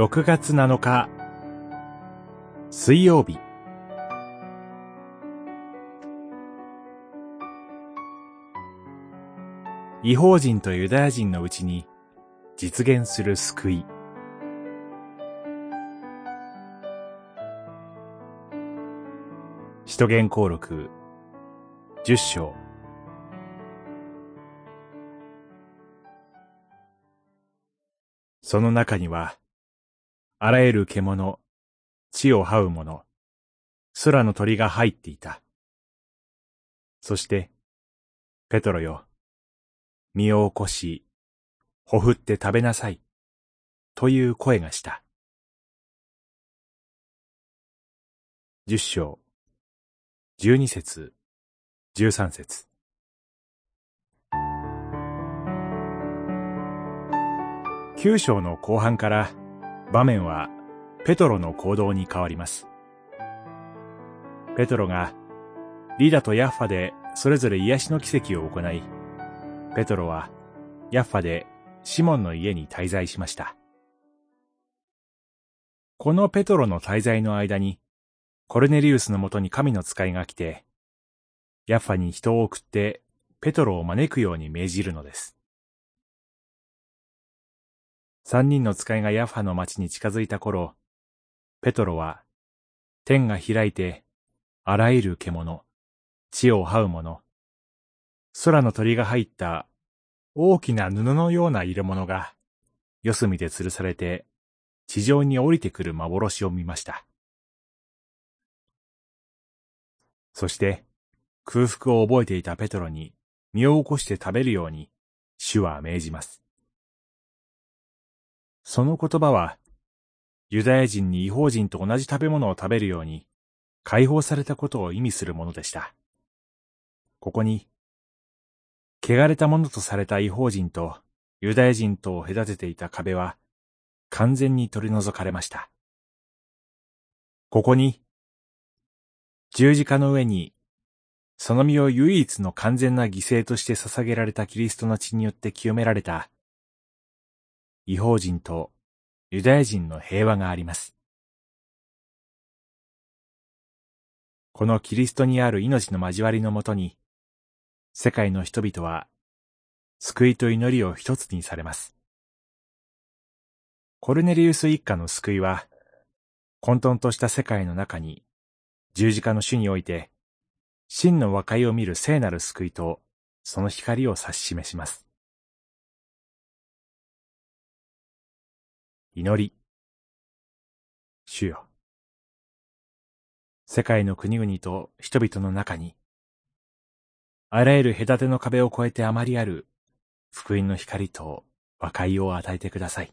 6月7日。水曜日。違法人とユダヤ人のうちに実現する救い。使徒言行録十章。その中には、あらゆる獣、地を這う者、空の鳥が入っていた。そして、ペトロよ、身を起こし、ほふって食べなさい、という声がした。十章、十二節、十三節。九章の後半から場面はペトロの行動に変わります。ペトロがリダとヤッファでそれぞれ癒しの奇跡を行い、ペトロはヤッファでシモンの家に滞在しました。このペトロの滞在の間に、コルネリウスのもとに神の使いが来て、ヤッファに人を送ってペトロを招くように命じるのです。三人の使いがヤファの町に近づいた頃、ペトロは、天が開いて、あらゆる獣、地を這う者、空の鳥が入った大きな布のような入れ物が、四隅で吊るされて、地上に降りてくる幻を見ました。そして、空腹を覚えていたペトロに身を起こして食べるように、主は命じます。その言葉は、ユダヤ人に違法人と同じ食べ物を食べるように、解放されたことを意味するものでした。ここに、汚れたものとされた違法人とユダヤ人とを隔てていた壁は、完全に取り除かれました。ここに、十字架の上に、その身を唯一の完全な犠牲として捧げられたキリストの血によって清められた違法人とユダヤ人の平和があります。このキリストにある命の交わりのもとに、世界の人々は救いと祈りを一つにされます。コルネリウス一家の救いは、混沌とした世界の中に十字架の主において、真の和解を見る聖なる救いとその光を指し示します。祈り。主よ。世界の国々と人々の中に、あらゆる隔ての壁を越えて余りある福音の光と和解を与えてください。